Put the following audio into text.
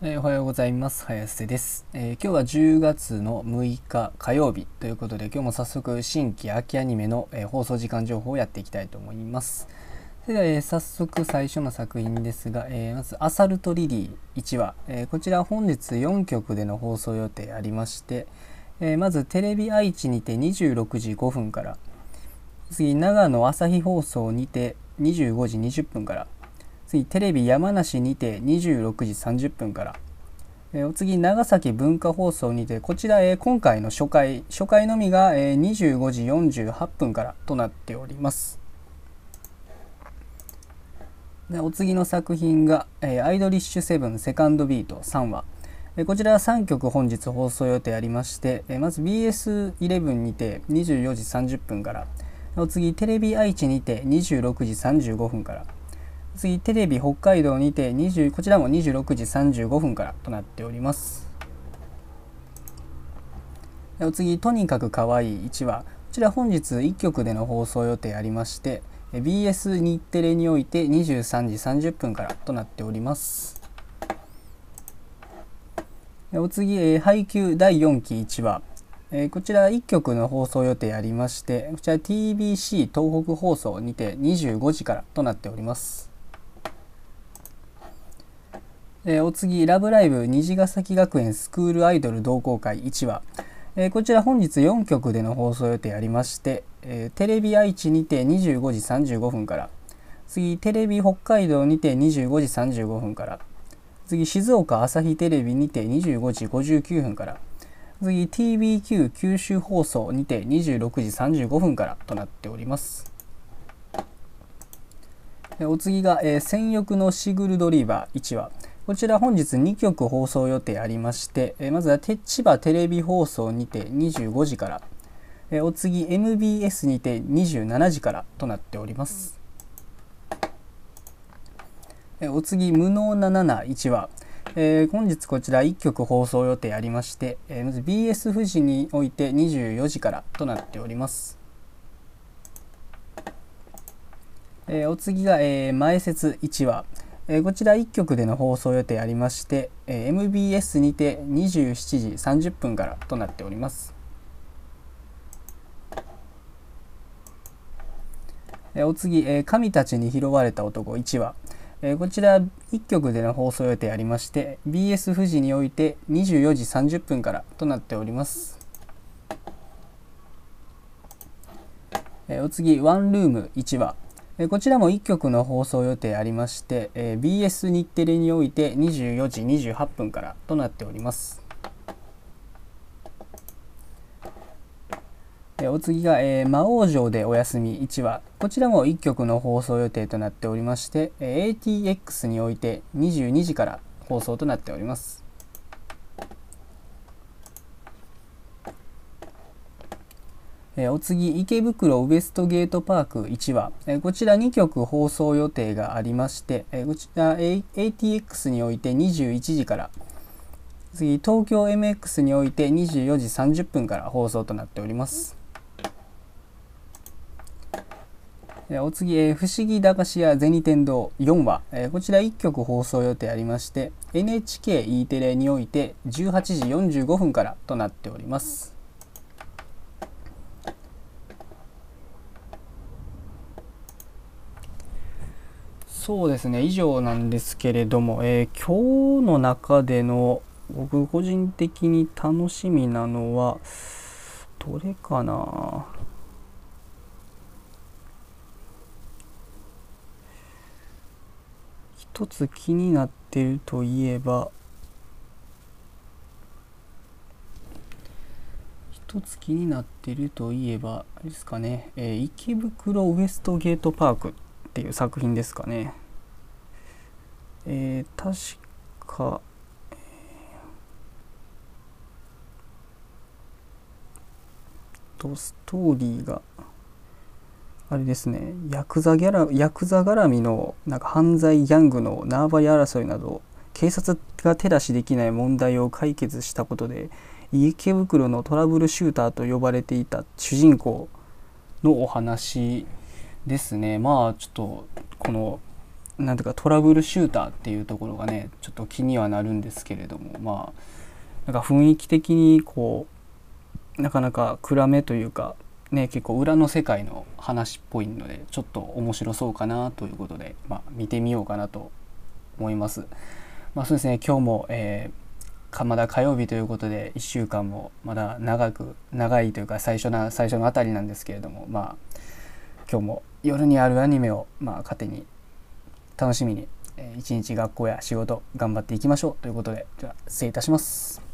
えおはようございます。早瀬です、えー今日は10月の6日火曜日ということで今日も早速新規秋アニメの、えー放送時間情報をやっていきたいと思います。それでは、え早速最初の作品ですが、えまず「アサルトリリー」1話、えこちら本日4局での放送予定ありまして、えまずテレビ愛知にて26時5分から次長野朝日放送にて25時20分から次テレビ山梨にて26時30分から、えお次長崎文化放送にてこちら、え今回の初回初回のみが、えー25時48分からとなっております。でお次の作品が、えアイドリッシュセブンセカンドビート3話えこちらは3曲本日放送予定ありまして、えまず BS11 にて24時30分から。お次テレビ愛知にて26時35分から。次テレビ北海道にて20こちらも26時35分からとなっております。お次とにかく可愛いい1話こちら本日1曲での放送予定ありまして BS 日テレにおいて23時30分からとなっております。お次、えー配給第4期1話えーこちら1曲の放送予定ありましてこちら TBC 東北放送にて25時からとなっております。えーお次「ラブライブ虹ヶ崎学園スクールアイドル同好会1話」えーこちら本日4曲での放送予定ありまして、えーテレビ愛知にて25時35分から。次テレビ北海道にて25時35分から。次静岡朝日テレビにて25時59分から。次 TBQ 九州放送にて26時35分からとなっております。お次が、えー戦欲のシグルドリーバー1話こちら本日2曲放送予定ありまして、えまずはて千葉テレビ放送にて25時から、えお次 MBS にて27時からとなっております。えお次無能な71話えー本日こちら1曲放送予定ありまして、えまず BS 富士において24時からとなっております。えお次が、え前説1話、えーこちら1曲での放送予定ありまして、えー MBS にて27時30分からとなっております、えーお次、えー神たちに拾われた男1話、えーこちら1曲での放送予定ありまして BS 富士において24時30分からとなっております。えお次ワンルーム1話。こちらも1曲の放送予定ありまして、え BS 日テレにおいて24時28分からとなっております。えお次が、えー魔王城でお休み。1話。こちらも1曲の放送予定となっておりまして、えー ATX において22時から放送となっております。えお次池袋ウエストゲートパーク1話、えこちら2曲放送予定がありまして、えこちら ATX において21時から。次東京 MX において24時30分から放送となっております。えお次、えー不思議駄菓子屋銭天堂4話、えこちら1曲放送予定ありまして NHKE テレにおいて18時45分からとなっております。そうですね。以上なんですけれども、えー今日の中での僕個人的に楽しみなのはどれかな？一つ気になってるといえば一つ気になってるといえばあれですかね、えー池袋ウエストゲートパーク。っていう作品ですかね。えー確かとストーリーがあれですね。ヤクザギャラヤクザ絡みのなんか犯罪ギャングの縄張り争いなど警察が手出しできない問題を解決したことで池袋のトラブルシューターと呼ばれていた主人公のお話ですねまあちょっとこのなんとかトラブルシューターっていうところがねちょっと気にはなるんですけれどもまあなんか雰囲気的にこうなかなか暗めというかね結構裏の世界の話っぽいのでちょっと面白そうかなということで、まあ、見てみようかなと思います。まあ、そうですね今日も、えー、まだ火曜日ということで1週間もまだ長く長いというか最初な最初のあたりなんですけれどもまあ今日も夜にあるアニメをまあ糧に楽しみに、えー、一日学校や仕事頑張っていきましょうということでじゃあ失礼いたします。